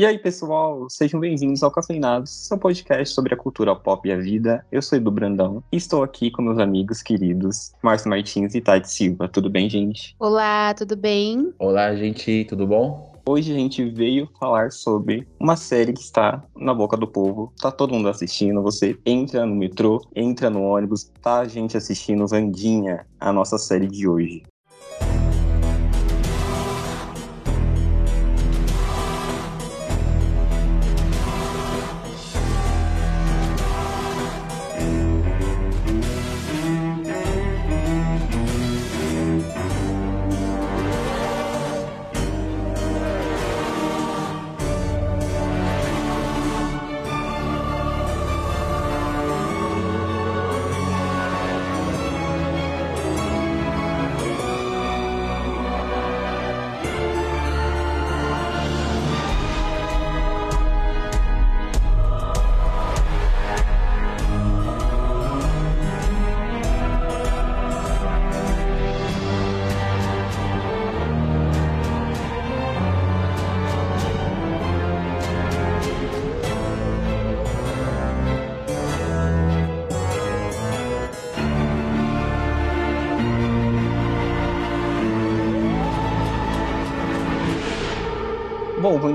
E aí, pessoal, sejam bem-vindos ao Cafeinados, seu podcast sobre a cultura pop e a vida. Eu sou Edu Brandão e estou aqui com meus amigos queridos Márcio Martins e Tati Silva. Tudo bem, gente? Olá, tudo bem? Olá, gente, tudo bom? Hoje a gente veio falar sobre uma série que está na boca do povo. Tá todo mundo assistindo. Você entra no metrô, entra no ônibus, tá a gente assistindo Vandinha, a nossa série de hoje.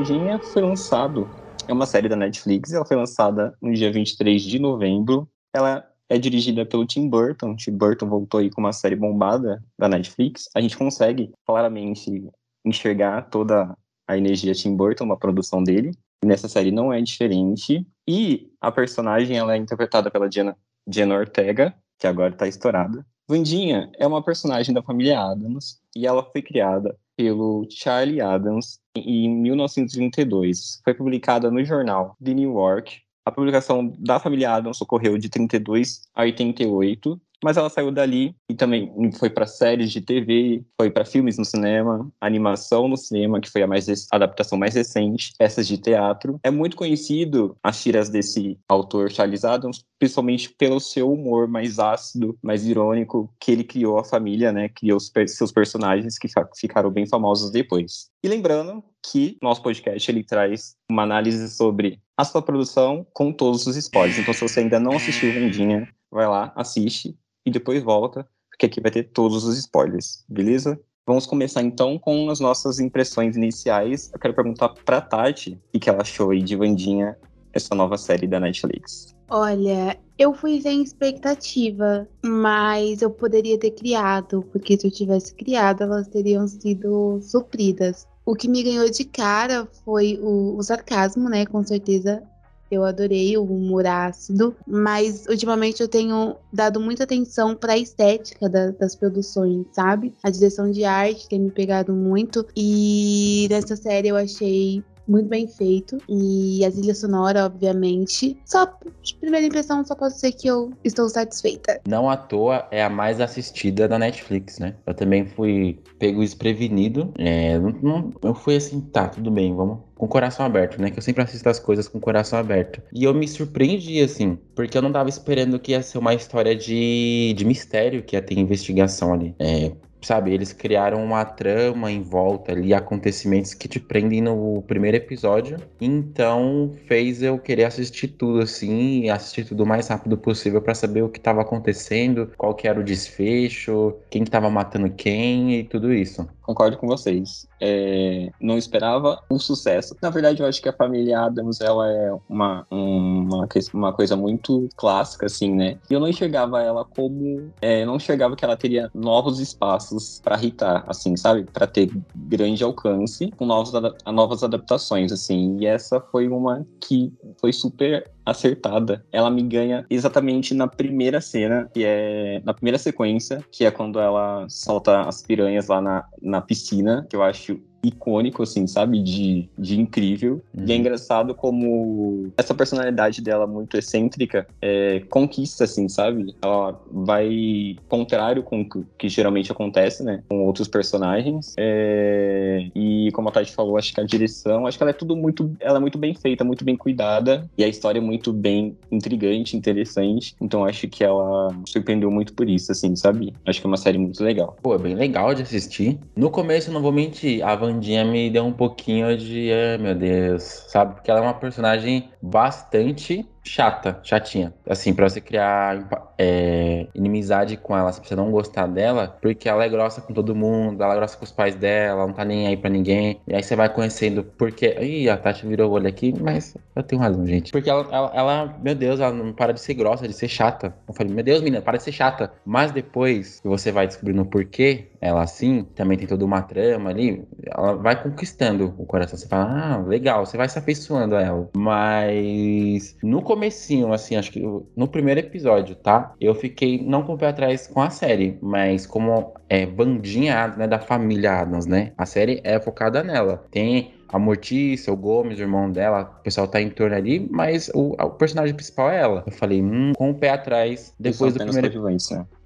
Bom, Vandinha foi lançado, é uma série da Netflix, ela foi lançada no dia 23 de novembro. Ela é dirigida pelo Tim Burton. Tim Burton voltou aí com uma série bombada da Netflix. A gente consegue claramente enxergar toda a energia Tim Burton na produção dele. E nessa série não é diferente. E a personagem ela é interpretada pela Jenna, Jenna Ortega, que agora está estourada. Vandinha é uma personagem da família Adams e ela foi criada pelo Charlie Adams em 1932. Foi publicada no jornal The New York. A publicação da família Adams ocorreu de 32 a 88, mas ela saiu dali e também foi para séries de TV, foi para filmes no cinema, animação no cinema, que foi a, mais, a adaptação mais recente, peças de teatro. É muito conhecido as tiras desse autor Charles Adams, principalmente pelo seu humor mais ácido, mais irônico, que ele criou a família, né? Criou seus personagens que ficaram bem famosos depois. E lembrando que nosso podcast ele traz uma análise sobre a sua produção com todos os spoilers. Então, se você ainda não assistiu Vendinha, vai lá, assiste e depois volta, porque aqui vai ter todos os spoilers, beleza? Vamos começar então com as nossas impressões iniciais. Eu quero perguntar pra Tati o que ela achou aí de Vandinha, essa nova série da Netflix. Olha, eu fui sem expectativa, mas eu poderia ter criado, porque se eu tivesse criado, elas teriam sido supridas. O que me ganhou de cara foi o, o sarcasmo, né? Com certeza eu adorei o humor ácido, mas ultimamente eu tenho dado muita atenção para a estética da, das produções, sabe? A direção de arte tem me pegado muito e nessa série eu achei muito bem feito. E a trilha sonora, obviamente. Só, de primeira impressão, só posso dizer que eu estou satisfeita. Não à toa é a mais assistida da Netflix, né? Eu também fui pego desprevenido. É, não, não, eu fui assim, tá, tudo bem, vamos com o coração aberto, né? Que eu sempre assisto as coisas com o coração aberto. E eu me surpreendi, assim, porque eu não tava esperando que ia ser uma história de, de mistério, que ia ter investigação ali. É, sabe, eles criaram uma trama em volta ali, acontecimentos que te prendem no primeiro episódio. Então fez eu querer assistir tudo assim, assistir tudo o mais rápido possível para saber o que estava acontecendo, qual que era o desfecho, quem que tava matando quem e tudo isso. Concordo com vocês. É, não esperava o sucesso. Na verdade, eu acho que a família Adams ela é uma, uma, uma coisa muito clássica, assim, né? E eu não enxergava ela como. É, não enxergava que ela teria novos espaços para irritar, assim, sabe? Para ter grande alcance com novos, novas adaptações, assim. E essa foi uma que foi super acertada. Ela me ganha exatamente na primeira cena, que é na primeira sequência, que é quando ela solta as piranhas lá na, na piscina, que eu acho icônico, assim, sabe? De, de incrível. Uhum. E é uhum. engraçado como essa personalidade dela muito excêntrica é, conquista, assim, sabe? Ela vai contrário com o que, geralmente acontece, né? Com outros personagens. É, e como a Tati falou, acho que a direção, acho que ela é tudo muito. Ela é muito bem feita, muito bem cuidada. E a história é muito bem intrigante, interessante. Então acho que ela surpreendeu muito por isso, assim, sabe? Acho que é uma série muito legal. Pô, é bem legal de assistir. No começo, não vou mentir, a Van Vandinha me deu um pouquinho de. Ai, meu Deus, sabe? Porque ela é uma personagem bastante chata, chatinha. Assim, pra você criar é, inimizade com ela, você não gostar dela, porque ela é grossa com todo mundo, ela é grossa com os pais dela, não tá nem aí pra ninguém. E aí você vai conhecendo porque. Ih, a Tati virou o olho aqui, mas eu tenho razão, gente. Porque ela, ela, ela, meu Deus, ela não para de ser grossa, de ser chata. Eu falei, meu Deus, menina, para de ser chata. Mas depois que você vai descobrindo o porquê ela assim, também tem toda uma trama ali, ela vai conquistando o coração. Você fala, ah, legal, você vai se afeiçoando a ela. Mas no comecinho, assim, acho que no primeiro episódio, tá? Eu fiquei não com o pé atrás com a série, mas como é bandinha né, da família Adams, né? A série é focada nela. Tem a Mortícia, o Gomes, o irmão dela, o pessoal tá em torno ali, mas o, o personagem principal é ela. Eu falei, hum, com o pé atrás, depois do primeiro.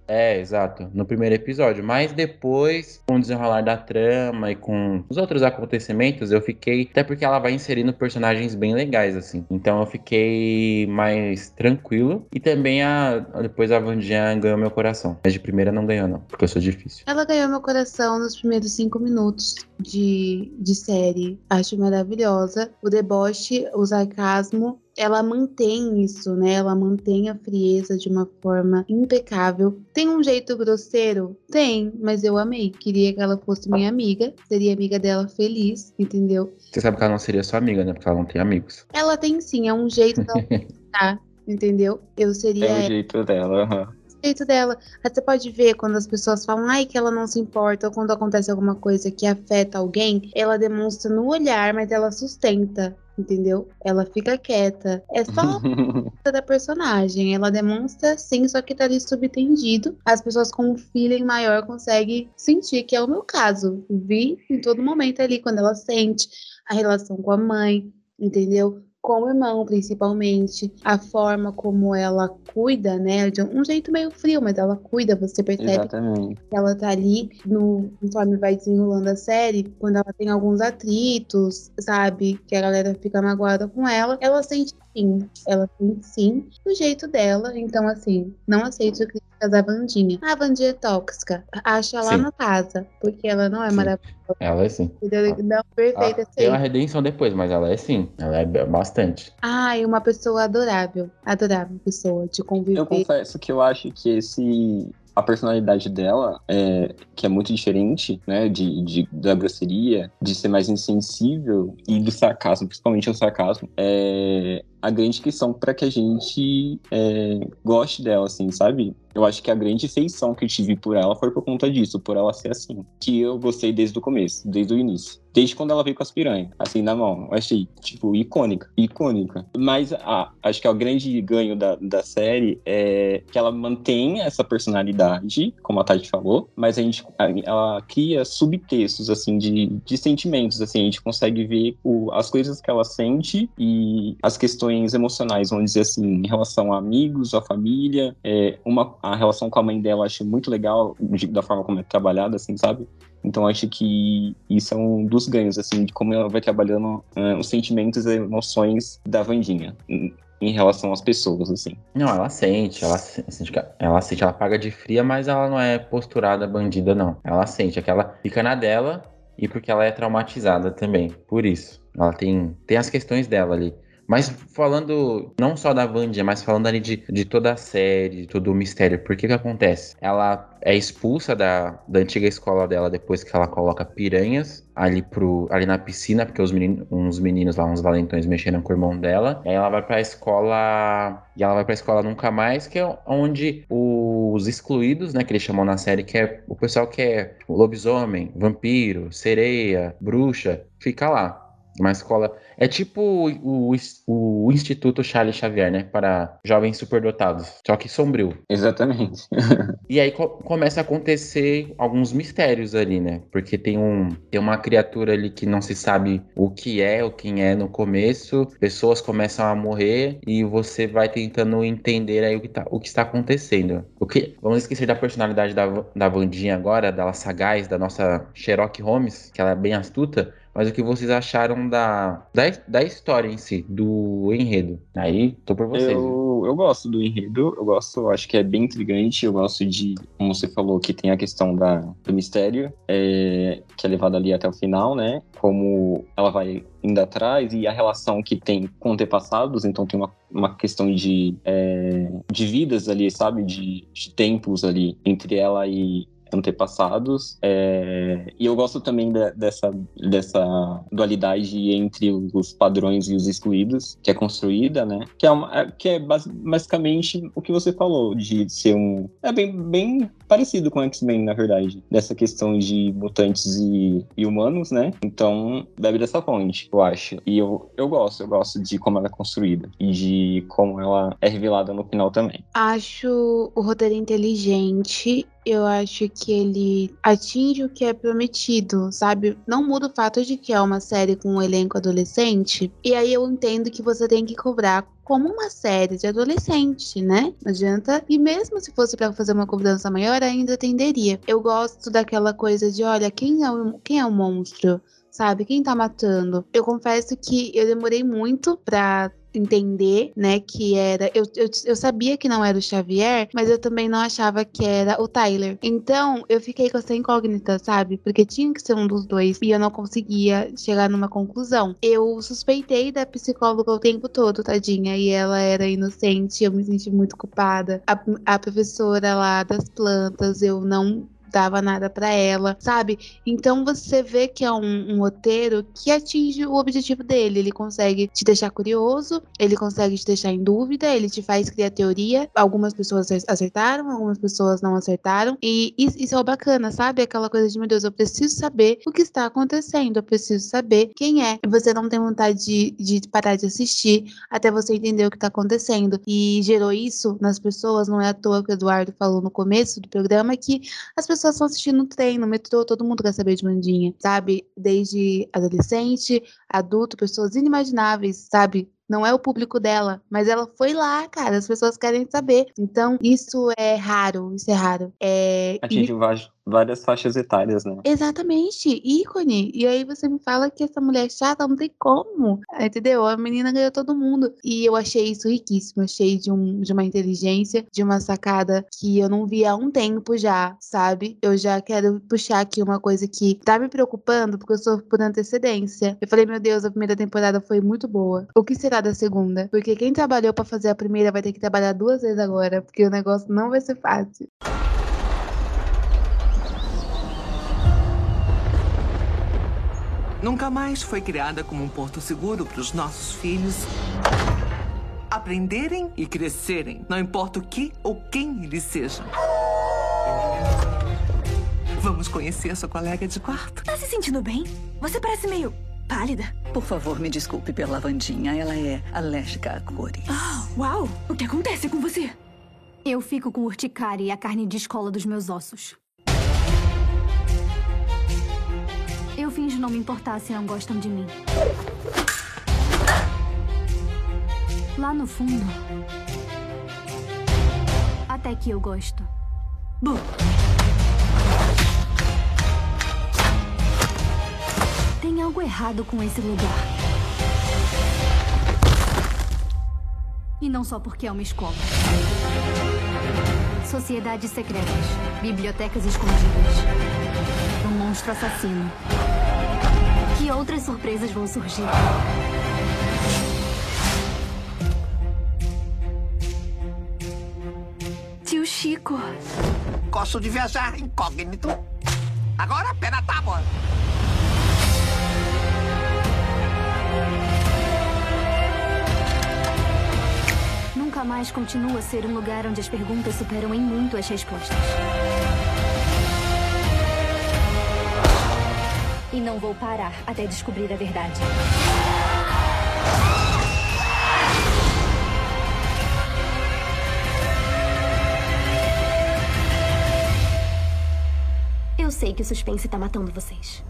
É, exato, no primeiro episódio. Mas depois, com o desenrolar da trama e com os outros acontecimentos, eu fiquei. Até porque ela vai inserindo personagens bem legais, assim. Então eu fiquei mais tranquilo. E também a. Depois a Vandinha ganhou meu coração. Mas de primeira não ganhou, não, porque eu sou difícil. Ela ganhou meu coração nos primeiros cinco minutos de, de série. Acho maravilhosa. O deboche, o sarcasmo ela mantém isso, né? Ela mantém a frieza de uma forma impecável. Tem um jeito grosseiro? Tem, mas eu amei. Queria que ela fosse minha amiga. Seria amiga dela feliz, entendeu? Você sabe que ela não seria sua amiga, né? Porque ela não tem amigos. Ela tem sim, é um jeito dela tá, entendeu? Eu seria. É o jeito dela, uhum jeito dela. Você pode ver quando as pessoas falam, ai, que ela não se importa, ou quando acontece alguma coisa que afeta alguém, ela demonstra no olhar, mas ela sustenta entendeu? Ela fica quieta. É só a da personagem. Ela demonstra sim, só que tá ali subtendido. As pessoas com um feeling maior conseguem sentir, que é o meu caso. Vi em todo momento ali, quando ela sente a relação com a mãe, entendeu? Com o irmão, principalmente, a forma como ela cuida, né, de um jeito meio frio, mas ela cuida, você percebe Exatamente. que ela tá ali, no, conforme vai desenrolando a série, quando ela tem alguns atritos, sabe, que a galera fica magoada com ela, ela sente sim, ela sente sim, do jeito dela, então assim, não aceito críticas da Vandinha. A Vandinha é tóxica, acha lá sim. na casa, porque ela não é sim. maravilhosa. Ela é sim. Não, perfeita. Tem uma redenção depois, mas ela é sim, ela é bastante. Ah, e uma pessoa adorável, adorável pessoa, de conviver. Eu confesso que eu acho que esse a personalidade dela, é, que é muito diferente, né, de, de, da grosseria, de ser mais insensível e do sarcasmo, principalmente o sarcasmo, é a grande questão para que a gente é, goste dela, assim, sabe? Eu acho que a grande feição que eu tive por ela foi por conta disso, por ela ser assim. Que eu gostei desde o começo, desde o início. Desde quando ela veio com as piranhas, assim, na mão. Eu achei, tipo, icônica. Icônica. Mas ah, acho que é o grande ganho da, da série é que ela mantém essa personalidade, como a Tati falou, mas a gente, ela cria subtextos, assim, de, de sentimentos, assim. A gente consegue ver o, as coisas que ela sente e as questões emocionais, vamos dizer assim, em relação a amigos, a família, é, uma a relação com a mãe dela acho muito legal, de, da forma como é trabalhada, assim, sabe? Então acho que isso é um dos ganhos, assim, de como ela vai trabalhando uh, os sentimentos e emoções da Vandinha em, em, relação às pessoas, assim. Não, ela sente, ela sente, ela sente, ela paga de fria, mas ela não é posturada bandida, não. Ela sente, é que ela fica na dela e porque ela é traumatizada também, por isso. Ela tem, tem as questões dela ali. Mas falando não só da Vandia, mas falando ali de, de toda a série, de todo o mistério, por que que acontece? Ela é expulsa da, da antiga escola dela depois que ela coloca piranhas ali, pro, ali na piscina, porque os meninos, uns meninos lá, uns valentões, mexeram com o irmão dela. Aí ela vai pra escola. E ela vai pra escola nunca mais, que é onde os excluídos, né, que eles chamam na série, que é o pessoal que é lobisomem, vampiro, sereia, bruxa, fica lá. Uma escola. É tipo o, o, o, Instituto Charles Xavier, né? Para jovens superdotados. Só que sombrio. Exatamente. e aí co começa a acontecer alguns mistérios ali, né? Porque tem, um, tem uma criatura ali que não se sabe o que é, ou quem é no começo. Pessoas começam a morrer e você vai tentando entender aí o que, tá, o que está acontecendo. O que, vamos esquecer da personalidade da, da Vandinha agora, dela sagaz, da nossa Sherlock Holmes, que ela é bem astuta mas o que vocês acharam da, da, da história em si, do enredo. Aí, tô por vocês. Eu, eu gosto do enredo, eu gosto, acho que é bem intrigante, eu gosto de, como você falou, que tem a questão da, do mistério, é, que é levado ali até o final, né? Como ela vai indo atrás e a relação que tem com antepassados, então tem uma, uma questão de, é, de vidas ali, sabe? De, de tempos ali entre ela e, antepassados. É, e eu gosto também de, dessa, dessa dualidade entre os padrões e os excluídos, que é construída, né? Que é, uma, é, que é basicamente o que você falou, de ser um. É bem, bem parecido com X-Men, na verdade. Dessa questão de mutantes e, e, humanos, né? Então, bebe dessa fonte, eu acho. E eu, eu gosto, eu gosto de como ela é construída e de como ela é revelada no final também. Acho o roteiro inteligente eu acho que ele atinge o que é prometido, sabe? Não muda o fato de que é uma série com um elenco adolescente. E aí eu entendo que você tem que cobrar como uma série de adolescente, né? Não adianta. E mesmo se fosse para fazer uma cobrança maior, ainda atenderia. Eu gosto daquela coisa de, olha, quem é o, quem é o monstro? Sabe? Quem tá matando? Eu confesso que eu demorei muito pra entender, né, que era. Eu, eu, eu sabia que não era o Xavier, mas eu também não achava que era o Tyler. Então, eu fiquei com essa incógnita, sabe? Porque tinha que ser um dos dois e eu não conseguia chegar numa conclusão. Eu suspeitei da psicóloga o tempo todo, tadinha, e ela era inocente, eu me senti muito culpada. A, a professora lá das plantas, eu não dava nada para ela, sabe? Então você vê que é um, um, roteiro que atinge o objetivo dele. Ele consegue te deixar curioso, ele consegue te deixar em dúvida, ele te faz criar teoria. Algumas pessoas acertaram, algumas pessoas não acertaram. E isso é bacana, sabe? Aquela coisa de, meu Deus, eu preciso saber o que está acontecendo, eu preciso saber quem é. Você não tem vontade de, de parar de assistir até você entender o que está acontecendo. E gerou isso nas pessoas, não é à toa que o Eduardo falou no começo do programa, que as pessoas pessoas estão assistindo no trem, no metrô, todo mundo quer saber de Mandinha, sabe? Desde adolescente, adulto, pessoas inimagináveis, sabe? Não é o público dela, mas ela foi lá, cara. As pessoas querem saber. Então, isso é raro, isso é raro. É... Atinge e várias faixas etárias, né? Exatamente, ícone. E aí você me fala que essa mulher é chata, não tem como. Entendeu? A menina ganhou todo mundo. E eu achei isso riquíssimo. Achei de, um, de uma inteligência, de uma sacada que eu não vi há um tempo já, sabe? Eu já quero puxar aqui uma coisa que tá me preocupando, porque eu sou por antecedência. Eu falei, meu Deus, a primeira temporada foi muito boa. O que será da segunda? Porque quem trabalhou para fazer a primeira vai ter que trabalhar duas vezes agora, porque o negócio não vai ser fácil. Nunca mais foi criada como um porto seguro para os nossos filhos aprenderem e crescerem, não importa o que ou quem eles sejam. Vamos conhecer a sua colega de quarto. Tá se sentindo bem? Você parece meio pálida. Por favor, me desculpe pela lavandinha. Ela é alérgica a cores. Oh, uau! O que acontece com você? Eu fico com urticária e a carne descola dos meus ossos. Finjo não me importar se não gostam de mim. Lá no fundo. Até que eu gosto. Bom. Tem algo errado com esse lugar. E não só porque é uma escola. Sociedades secretas, bibliotecas escondidas, um monstro assassino. Que outras surpresas vão surgir? Tio Chico. Gosto de viajar incógnito. Agora a pena tá, amor. Nunca mais continua a ser um lugar onde as perguntas superam em muito as respostas. E não vou parar até descobrir a verdade. Eu sei que o suspense tá matando vocês.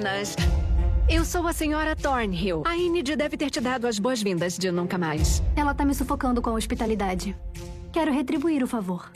Meninas. Eu sou a senhora Thornhill. A Enid deve ter te dado as boas-vindas de nunca mais. Ela tá me sufocando com a hospitalidade. Quero retribuir o favor.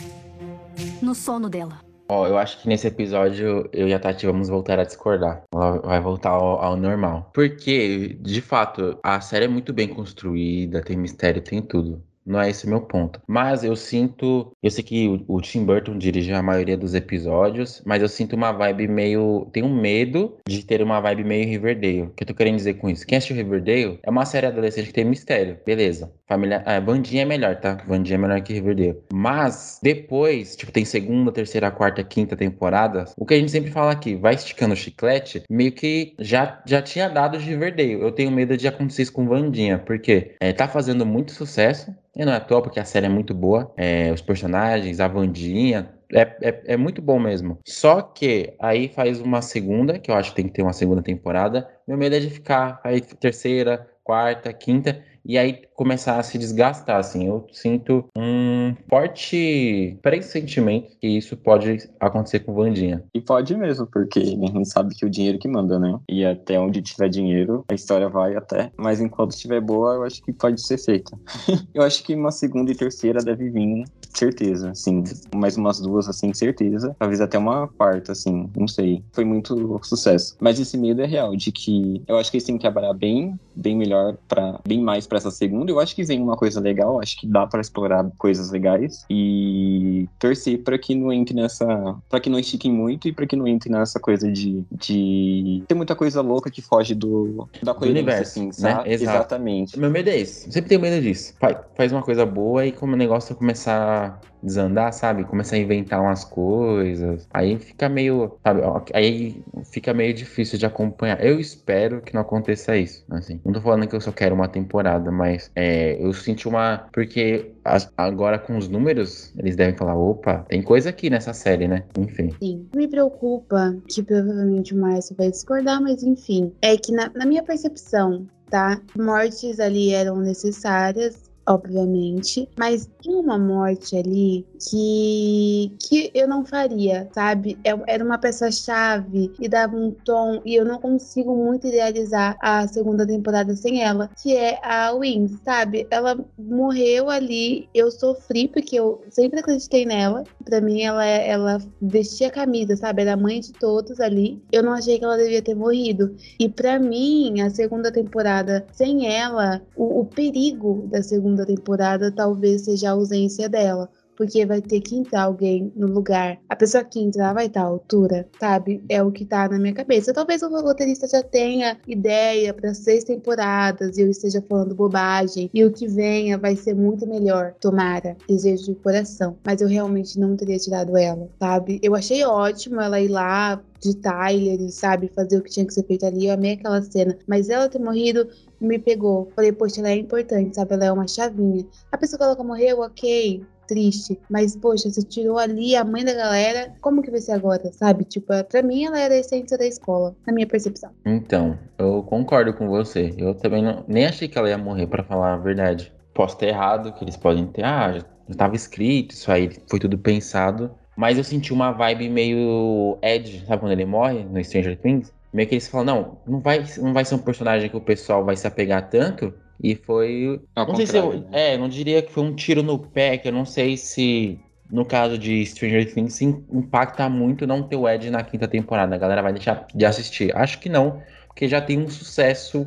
No sono dela. Ó, eu acho que nesse episódio eu e a Tati vamos voltar a discordar. Ela vai voltar ao, ao normal. Porque, de fato, a série é muito bem construída, tem mistério, tem tudo. Não é esse o meu ponto. Mas eu sinto. Eu sei que o, o Tim Burton dirige a maioria dos episódios, mas eu sinto uma vibe meio. Tenho medo de ter uma vibe meio Riverdale. O que eu tô querendo dizer com isso? Quem assistiu Riverdale é uma série adolescente que tem mistério. Beleza. Família. Ah, Vandinha é melhor, tá? Vandinha é melhor que Riverdale. Mas depois, tipo, tem segunda, terceira, quarta, quinta temporada. O que a gente sempre fala aqui, vai esticando o chiclete, meio que já, já tinha dado de Riverdale. Eu tenho medo de acontecer isso com Vandinha, porque é, tá fazendo muito sucesso. E não é à toa, porque a série é muito boa. É, os personagens, a Vandinha, é, é, é, muito bom mesmo. Só que aí faz uma segunda, que eu acho que tem que ter uma segunda temporada. Meu medo é de ficar aí terceira, quarta, quinta e aí começar a se desgastar, assim. Eu sinto um forte pressentimento que isso pode acontecer com Vandinha. E pode mesmo, porque a gente sabe que o dinheiro que manda, né? E até onde tiver dinheiro, a história vai até. Mas enquanto estiver boa, eu acho que pode ser feita. eu acho que uma segunda e terceira deve vir, certeza, assim. Mais umas duas, assim, certeza. Talvez até uma quarta, assim, não sei. Foi muito sucesso. Mas esse medo é real, de que eu acho que eles têm que trabalhar bem, bem melhor, para bem mais para essa segunda. Eu acho que vem uma coisa legal, acho que dá para explorar coisas legais e torcer para que não entre nessa, para que não estiquem muito e para que não entre nessa coisa de, de ter muita coisa louca que foge do da coerência, universo, assim, né? sabe? Exato. Exatamente. Meu medo é esse. Sempre tenho medo disso. Faz, faz uma coisa boa e como o negócio começar desandar, sabe? Começar a inventar umas coisas. Aí fica meio, sabe? Aí fica meio difícil de acompanhar. Eu espero que não aconteça isso, assim. Não tô falando que eu só quero uma temporada, mas é, eu senti uma... Porque agora com os números, eles devem falar, opa, tem coisa aqui nessa série, né? Enfim. Sim. Me preocupa, que provavelmente o Márcio vai discordar, mas enfim. É que na, na minha percepção, tá? Mortes ali eram necessárias, obviamente. Mas tem uma morte ali que, que eu não faria, sabe? É- Era uma peça-chave e dava um tom. E eu não consigo muito idealizar a segunda temporada sem ela, que é a Wings, sabe? Ela morreu ali, eu sofri porque eu sempre acreditei nela. Pra mim, ela, ela vestia a camisa, sabe? Era a mãe de todos ali. Eu não achei que ela devia ter morrido. E pra mim, a segunda temporada, sem ela, o, o perigo da segunda temporada talvez seja a ausência dela. Porque vai ter que entrar alguém no lugar. A pessoa que entrar vai estar à altura, sabe? É o que tá na minha cabeça. Talvez o roteirista já tenha ideia para seis temporadas e eu esteja falando bobagem. E o que venha vai ser muito melhor. Tomara. Desejo de coração. Mas eu realmente não teria tirado ela, sabe? Eu achei ótimo ela ir lá de Tyler e, sabe, fazer o que tinha que ser feito ali. Eu amei aquela cena. Mas ela ter morrido me pegou. Falei, poxa, ela é importante, sabe? Ela é uma chavinha. A pessoa que ela morreu, ok. Triste, mas poxa, você tirou ali a mãe da galera, como que vai ser agora, sabe? Tipo, pra mim ela era a essência da escola, na minha percepção. Então, eu concordo com você. Eu também não, nem achei que ela ia morrer, pra falar a verdade. Posso ter errado, que eles podem ter, ah, já já tava escrito, isso aí foi tudo pensado. Mas eu senti uma vibe meio Ed, sabe quando ele morre no Stranger Things? Meio que eles falam, não, não vai, não vai ser um personagem que o pessoal vai se apegar tanto. E foi. Ao não sei se eu. né? É, não diria que foi um tiro no pé, que eu não sei se. No caso de Stranger Things, impacta muito não ter o Ed na quinta temporada. A galera vai deixar de assistir. Acho que não, porque já tem um sucesso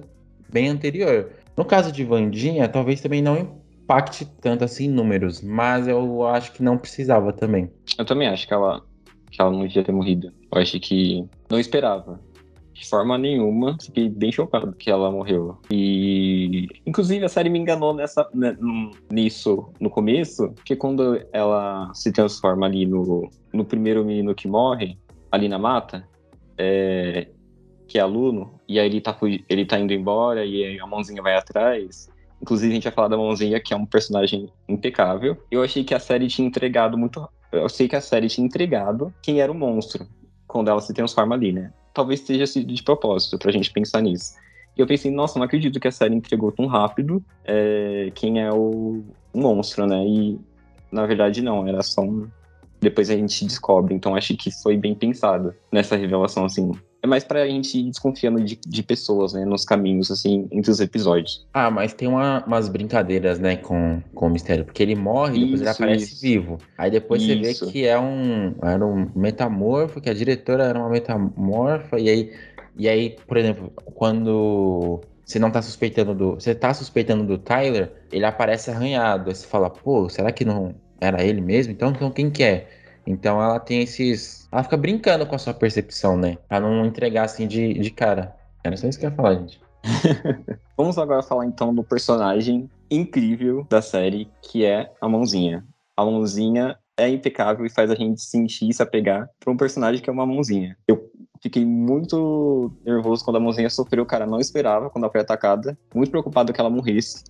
bem anterior. No caso de Vandinha, talvez também não impacte tanto assim em números, mas eu acho que não precisava também. Eu também acho que ela, que ela não devia ter morrido. Eu acho que não esperava. De forma nenhuma, fiquei bem chocado que ela morreu. E. Inclusive, a série me enganou nessa, né, nisso no começo, porque quando ela se transforma ali no, no primeiro menino que morre, ali na mata, é, que é aluno, e aí ele tá, ele tá indo embora, e a mãozinha vai atrás. Inclusive, a gente vai falar da mãozinha, que é um personagem impecável. Eu achei que a série tinha entregado muito. Eu sei que a série tinha entregado quem era o monstro quando ela se transforma ali, né? Talvez seja sido de propósito pra gente pensar nisso. E eu pensei, nossa, não acredito que a série entregou tão rápido é, quem é o, o monstro, né? E na verdade não, era só um. Depois a gente descobre, então acho que foi bem pensado nessa revelação, assim. É mais pra gente ir desconfiando de, de pessoas, né? Nos caminhos, assim, entre os episódios. Ah, mas tem uma- umas brincadeiras, né, com, com o mistério. Porque ele morre e depois ele Isso, aparece isso. vivo. Aí depois você vê Isso. que é um, era um metamorfo, que a diretora era uma metamorfa. E aí, e aí, por exemplo, quando você não tá suspeitando do. Você tá suspeitando do Tyler, ele aparece arranhado. Aí você fala, pô, será que não era ele mesmo? Então, então quem que é? Então ela tem esses. Ela fica brincando com a sua percepção, né? Pra não entregar assim de, de cara. Era só isso que eu ia falar, gente. Vamos agora falar então do personagem incrível da série, que é a Mãozinha. A Mãozinha é impecável e faz a gente sentir e se apegar pra um personagem que é uma Mãozinha. Eu fiquei muito nervoso quando a Mãozinha sofreu, cara, não esperava quando ela foi atacada. Muito preocupado que ela morresse.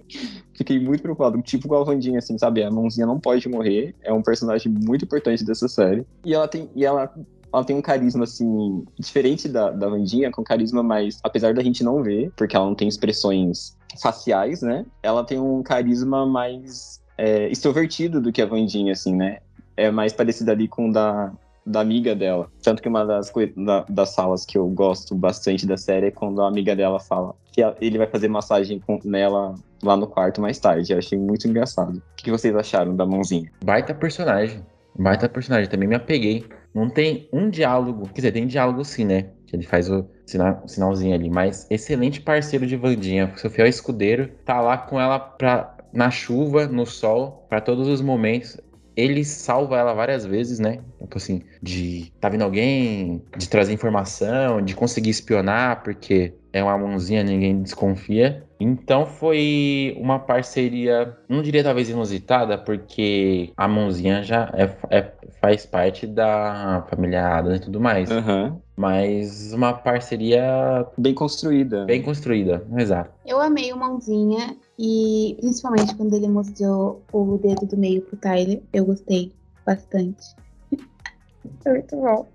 fiquei muito preocupado, tipo com a Vandinha, assim, sabe? A Mãozinha não pode morrer, é um personagem muito importante dessa série. E ela tem, e ela ela tem um carisma, assim, diferente da, da Vandinha, com carisma mais. Apesar da gente não ver, porque ela não tem expressões faciais, né? Ela tem um carisma mais é, extrovertido do que a Vandinha, assim, né? É mais parecida ali com o da, da amiga dela. Tanto que uma das, da- das salas que eu gosto bastante da série é quando a amiga dela fala que ele vai fazer massagem com, nela lá no quarto mais tarde. Eu achei muito engraçado. O que vocês acharam da mãozinha? Baita personagem. Baita personagem. Também me apeguei. Não tem um diálogo. Quer dizer, tem diálogo sim, né? Que ele faz o, sina- o sinalzinho ali. Mas excelente parceiro de Vandinha. Seu fiel escudeiro. Tá lá com ela pra, na chuva, no sol, pra todos os momentos. Ele salva ela várias vezes, né? Tipo assim, de tá vindo alguém, de trazer informação, de conseguir espionar, porque é uma mãozinha, ninguém desconfia. Então foi uma parceria, não diria talvez inusitada, porque a mãozinha já é- é- faz parte da família Adams e tudo mais. Aham. Mas uma parceria Bem construída. bem construída, exato. Eu amei o Mãozinha e principalmente quando ele mostrou o dedo do meio pro Tyler, eu gostei bastante. Foi muito bom.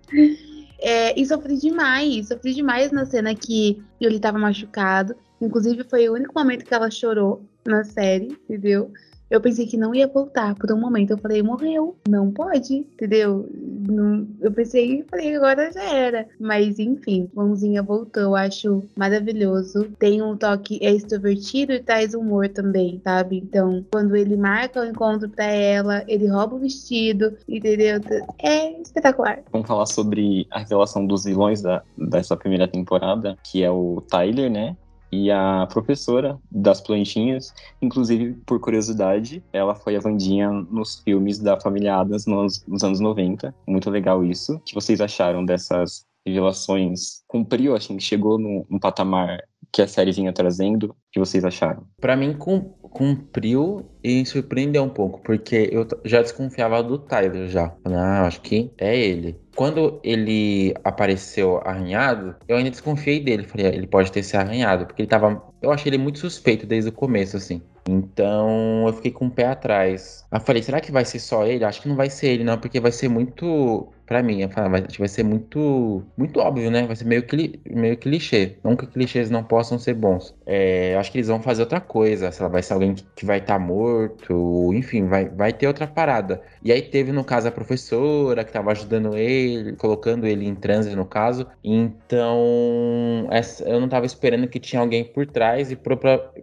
É, e sofri demais, sofri demais na cena que ele tava machucado. Inclusive, foi o único momento que ela chorou na série, entendeu? Eu pensei que não ia voltar por um momento. Eu falei, morreu. Não pode, entendeu? Não- eu pensei, falei, agora já era. Mas enfim, Mãozinha voltou, acho maravilhoso. Tem um toque é extrovertido e traz humor também, sabe? Então, quando ele marca o encontro pra ela, ele rouba o vestido, entendeu? É espetacular. Vamos falar sobre a relação dos vilões da, dessa primeira temporada, que é o Tyler, né? E a professora das plantinhas. Inclusive, por curiosidade, ela foi a Vandinha nos filmes da família Adams nos, nos anos 90. Muito legal isso. O que vocês acharam dessas revelações? Cumpriu, assim, chegou no, no patamar que a série vinha trazendo? O que vocês acharam? Pra mim, cum- cumpriu e surpreendeu um pouco, porque eu já desconfiava do Tyler já. Ah, acho que é ele. Quando ele apareceu arranhado, eu ainda desconfiei dele. Falei, "Ah, ele pode ter se arranhado, porque ele tava. Eu achei ele muito suspeito desde o começo, assim. Então eu fiquei com o pé atrás. Eu falei, será que vai ser só ele? Acho que não vai ser ele, não, porque vai ser muito. Pra mim, eu vai, que ser muito. Muito óbvio, né? Vai ser meio, cli, meio clichê. Não que clichês não possam ser bons. É, acho que eles vão fazer outra coisa. Sei lá, vai ser alguém que, que vai estar morto. Enfim, vai, vai ter outra parada. E aí teve, no caso, a professora que tava ajudando ele, colocando ele em transe, no caso. Então, essa- eu não tava esperando que tinha alguém por trás e pro-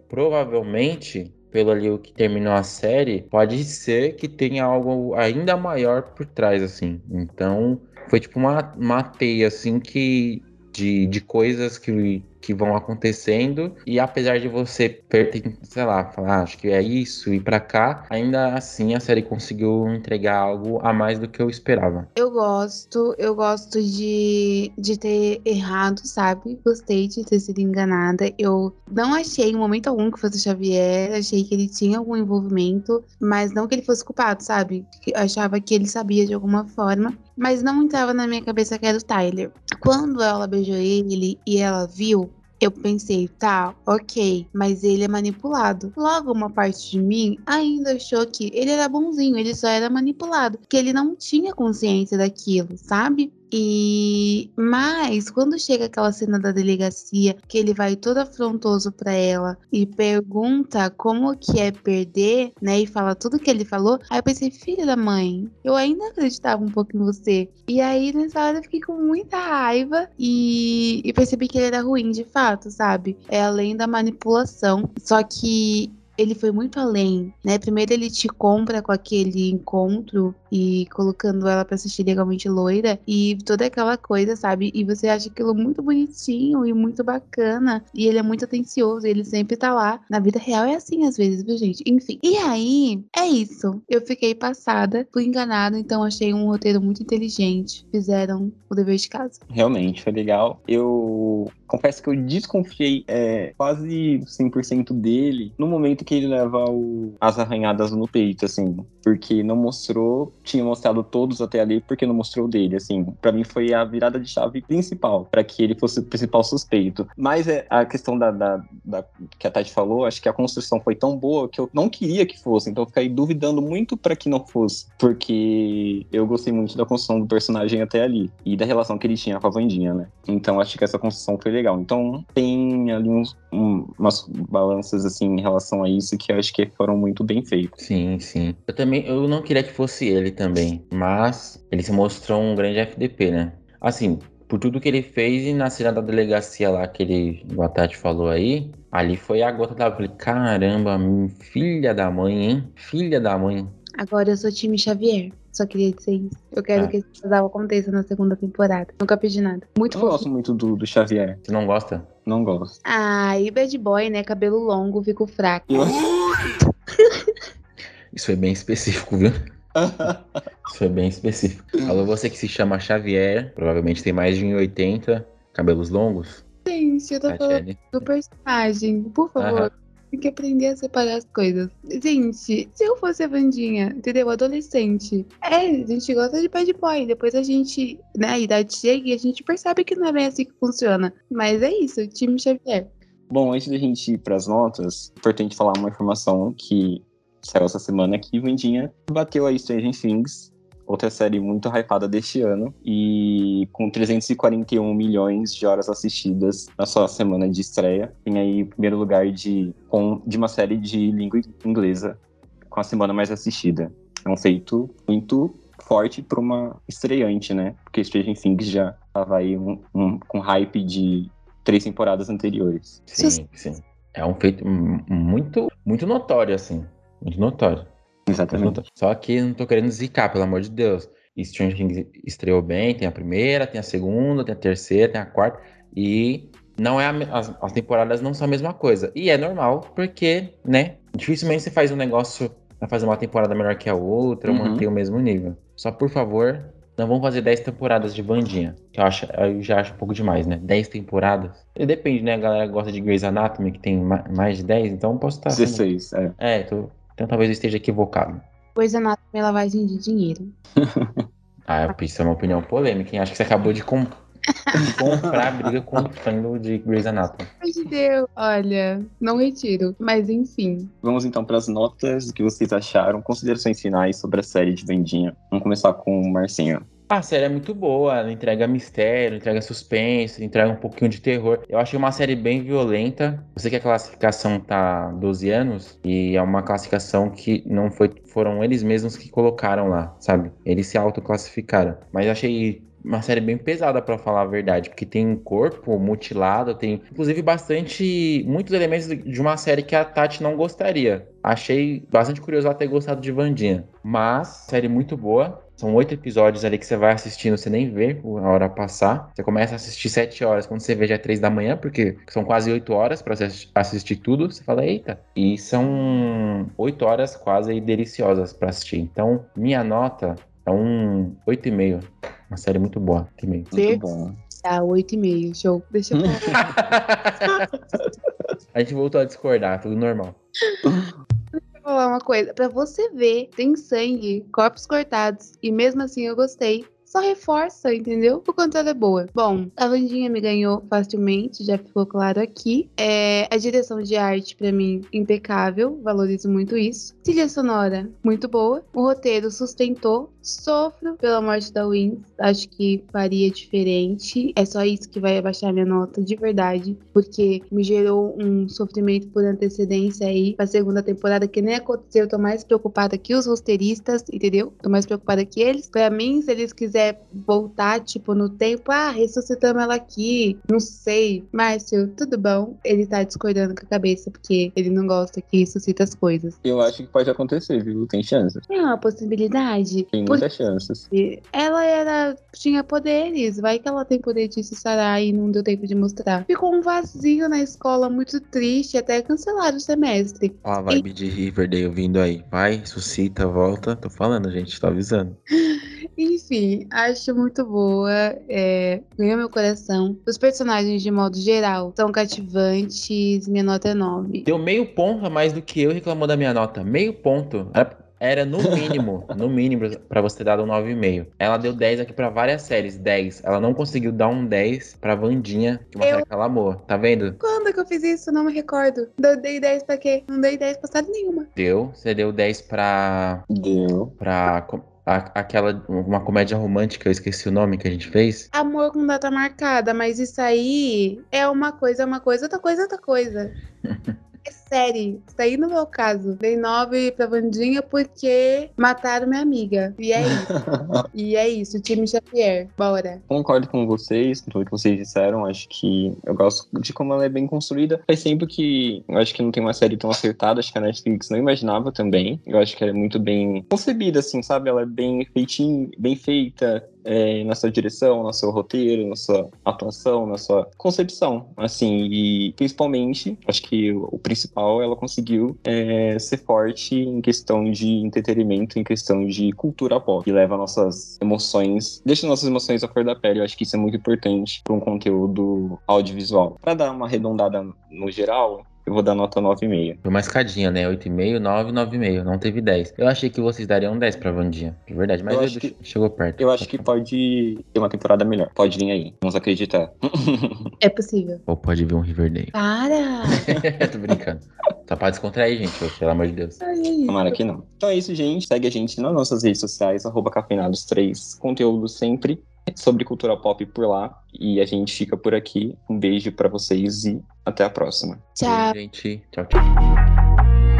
provavelmente pelo ali o que terminou a série, pode ser que tenha algo ainda maior por trás, assim. Então, foi tipo uma, uma teia, assim, que. De, de coisas que, que vão acontecendo. E apesar de você, sei lá, falar, "Ah, acho que é isso, e pra cá, ainda assim a série conseguiu entregar algo a mais do que eu esperava. Eu gosto, eu gosto de, de ter errado, sabe? Gostei de ter sido enganada. Eu não achei em momento algum que fosse o Xavier, achei que ele tinha algum envolvimento, mas não que ele fosse culpado, sabe? Eu achava que ele sabia de alguma forma, mas não entrava na minha cabeça que era o Tyler. Quando ela beijou ele e ela viu, eu pensei, tá, ok, mas ele é manipulado. Logo, uma parte de mim ainda achou que ele era bonzinho, ele só era manipulado, que ele não tinha consciência daquilo, sabe? E mas quando chega aquela cena da delegacia, que ele vai todo afrontoso pra ela e pergunta como que é perder, né? E fala tudo que ele falou, aí eu pensei, filha da mãe, eu ainda acreditava um pouco em você. E aí nessa hora eu fiquei com muita raiva e, e percebi que ele era ruim de fato, sabe? É além da manipulação. Só que ele foi muito além, né? Primeiro ele te compra com aquele encontro e colocando ela pra assistir legalmente loira e toda aquela coisa, sabe? E você acha aquilo muito bonitinho e muito bacana. E ele é muito atencioso, ele sempre tá lá. Na vida real é assim às vezes, viu, gente? Enfim. E aí, é isso. Eu fiquei passada, fui enganada, então achei um roteiro muito inteligente. Fizeram o dever de casa. Realmente, foi legal. Eu confesso que eu desconfiei é, quase 100% dele no momento que ele leva o- as arranhadas no peito, assim. Porque não mostrou, tinha mostrado todos até ali, porque não mostrou dele, assim. Pra mim foi a virada de chave principal, pra que ele fosse o principal suspeito. Mas é, a questão da, da- da- que a Tati falou, acho que a construção foi tão boa que eu não queria que fosse, então eu fiquei duvidando muito pra que não fosse. Porque eu gostei muito da construção do personagem até ali. E da relação que ele tinha com a Vandinha, né? Então acho que essa construção foi legal. Então tem ali uns, um- umas balanças assim em relação a isso que eu acho que foram muito bem feitas. Sim, sim. Eu também, eu não queria que fosse ele também, mas ele se mostrou um grande FDP, né? Assim, por tudo que ele fez e na cena da delegacia lá que ele, o Atati falou aí, ali foi a gota d'água. Eu Falei, caramba, filha da mãe, hein? Filha da mãe. Agora eu sou time Xavier. Só queria dizer isso. Eu quero Ah. que esse casal aconteça na segunda temporada. Nunca pedi nada. Muito Eu fofo. gosto muito do, do Xavier. Você não gosta? Não gosto. Ah, e bad boy, né? Cabelo longo, fico fraco. Eu Isso foi bem específico, viu? Isso foi bem específico. Alô, você que se chama Xavier, provavelmente tem mais de 1,80, cabelos longos. Gente, eu tô falando Tatiane. do personagem. Por favor, Aham. tem que aprender a separar as coisas. Gente, se eu fosse a Vandinha, entendeu? Adolescente. É, a gente gosta de bad boy. Depois a gente, né, a idade chega e a gente percebe que não é bem assim que funciona. Mas é isso, time Xavier. Bom, antes da gente ir pras notas, é importante falar uma informação que saiu essa semana que Vandinha bateu a Stranger Things, outra série muito hypada deste ano, e com 341 milhões de horas assistidas na sua semana de estreia, tem aí o primeiro lugar de, com, de uma série de língua inglesa com a semana mais assistida. É um feito muito forte para uma estreante, né? Porque Stranger Things já tava aí um- um- com hype de três temporadas anteriores. Sim, sim. É um feito mu- muito, muito notório, assim. Muito notório. Muito Exatamente. notório. Só que não tô querendo zicar, pelo amor de Deus. E Stranger Things estreou bem, tem a primeira, tem a segunda, tem a terceira, tem a quarta. E não é a as, as temporadas não são a mesma coisa. E é normal, porque, né? Dificilmente você faz um negócio pra fazer uma temporada melhor que a outra, ou Uhum. manter o mesmo nível. Só por favor, não vão fazer 10 temporadas de Vandinha. Que eu, acho, eu já acho um pouco demais, né? 10 temporadas. E depende, né? A galera gosta de Grey's Anatomy, que tem ma- mais de 10, então eu posso estar. sendo- 16, é. É, tô- então talvez eu esteja equivocado. Pois é lavagem de dinheiro. Ah, isso é uma opinião polêmica, hein? Acho que você acabou de, com- de comprar a briga com o fã de Grey's Anatomy. Amor de Deus, olha, não retiro. Mas enfim. Vamos então para as notas, o que vocês acharam, considerações finais sobre a série de Vendinha. Vamos começar com o Marcinho. A série é muito boa, ela entrega mistério, entrega suspense, entrega um pouquinho de terror. Eu achei uma série bem violenta. Eu sei que a classificação tá 12 anos e é uma classificação que não foi, foram eles mesmos que colocaram lá, sabe? Eles se autoclassificaram. Mas achei uma série bem pesada pra falar a verdade, porque tem corpo mutilado, tem inclusive bastante muitos elementos de uma série que a Tati não gostaria. Achei bastante curioso ela ter gostado de Vandinha, mas série muito boa. São oito episódios ali que você vai assistindo, você nem vê a hora passar. Você começa a assistir sete horas, quando você vê já é três da manhã, porque são quase oito horas pra você assi- assistir tudo. Você fala, eita. E são oito horas quase deliciosas pra assistir. Então, minha nota é um oito e meio. Uma série muito boa. oito e meio. Muito bom. Tá, 8,5. Show. Deixa eu a gente voltou a discordar, tudo normal. Falar uma coisa. Pra você ver, tem sangue, corpos cortados. E mesmo assim eu gostei. Só reforça, entendeu? O quanto ela é boa. Bom, a Vandinha me ganhou facilmente, já ficou claro aqui. É, a direção de arte, pra mim, impecável, valorizo muito isso. Trilha sonora, muito boa. O roteiro sustentou. Sofro pela morte da Wins, acho que faria diferente. É só isso que vai abaixar minha nota, de verdade, porque me gerou um sofrimento por antecedência aí pra segunda temporada que nem aconteceu. Eu tô mais preocupada que os roteiristas, entendeu? Tô mais preocupada que eles. Pra mim, se eles quiserem voltar, tipo, no tempo, ah, ressuscitamos ela aqui, não sei. Márcio, tudo bom? Ele tá discordando com a cabeça, porque ele não gosta que ressuscita as coisas. Eu acho que pode acontecer, viu? Tem chances. É uma possibilidade. Tem Por- muitas chances. porque ela era. tinha poderes. Vai que ela tem poder de se sarar e não deu tempo de mostrar. Ficou um vazio na escola, muito triste, até cancelaram o semestre. Ó a vibe de Riverdale vindo aí. Vai, ressuscita, volta. Tô falando, gente, tô avisando. Enfim, acho muito boa. É, ganhou meu coração. Os personagens, de modo geral, são cativantes. Minha nota é 9. Deu meio ponto a mais do que eu reclamou da minha nota. Meio ponto. Era- Era no mínimo, no mínimo, pra você ter dado um 9,5. Ela deu 10 aqui pra várias séries, 10. Ela não conseguiu dar um 10 pra Vandinha, que é uma Eu- série que ela amou. Tá vendo? Quando que eu fiz isso? Não me recordo. Eu dei 10 pra quê? Não dei 10 pra série nenhuma. Deu. Você deu 10 pra. Deu. pra. A- aquela. Uma comédia romântica, eu esqueci o nome que a gente fez. Amor com data marcada, mas isso aí é uma coisa, uma coisa, outra coisa, outra coisa. É série. Isso aí no meu caso. Dei 9 pra Vandinha porque mataram minha amiga. E é isso. e é isso, time Xavier. Bora. Concordo com vocês, com tudo que vocês disseram. Acho que eu gosto de como ela é bem construída. Faz tempo que eu acho que não tem uma série tão acertada. Acho que a Netflix não imaginava também. Eu acho que ela é muito bem concebida, assim, sabe? Ela é bem feitinha, bem feita. É, na sua direção, no seu roteiro, na sua atuação, na sua concepção, assim, e principalmente, acho que o, principal, ela conseguiu é, ser forte em questão de entretenimento, em questão de cultura pop, que leva nossas emoções, deixa nossas emoções à flor da pele, eu acho que isso é muito importante para um conteúdo audiovisual. Para dar uma arredondada no geral, eu vou dar nota 9,5. Foi uma escadinha, né? 8,5, 9, 9,5. Não teve 10. Eu achei que vocês dariam 10 pra Vandinha. De verdade, mas Eu que- chegou perto. Eu acho que pode ter uma temporada melhor. Pode vir aí. Vamos acreditar. É possível. Ou pode vir um Riverdale. Para! Tô brincando. Só pra descontrair, gente, pelo amor de Deus. Ai, é. Tomara que não. Então é isso, gente. Segue a gente nas nossas redes sociais, arroba cafeinados3. Conteúdo sempre sobre cultura pop por lá. E a gente fica por aqui. Um beijo pra vocês e até a próxima. Tchau. Beijo, gente. Tchau, tchau.